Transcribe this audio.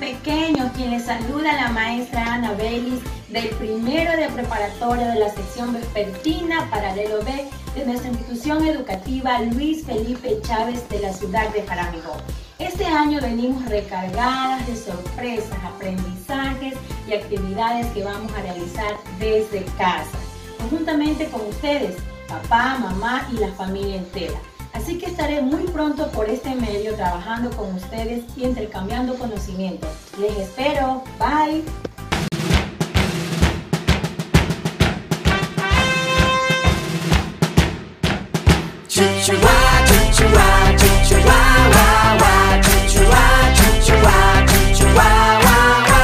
Pequeños, quien les saluda la maestra Ana Belis del primero de preparatoria de la sección vespertina Paralelo B de nuestra institución educativa Luis Felipe Chávez de la ciudad de Jaramillo. Este año venimos recargadas de sorpresas, aprendizajes y actividades que vamos a realizar desde casa, conjuntamente con ustedes, papá, mamá y la familia entera. Así que estaré muy pronto por este medio trabajando con ustedes y intercambiando conocimientos. Les espero. Bye. Chihuahua.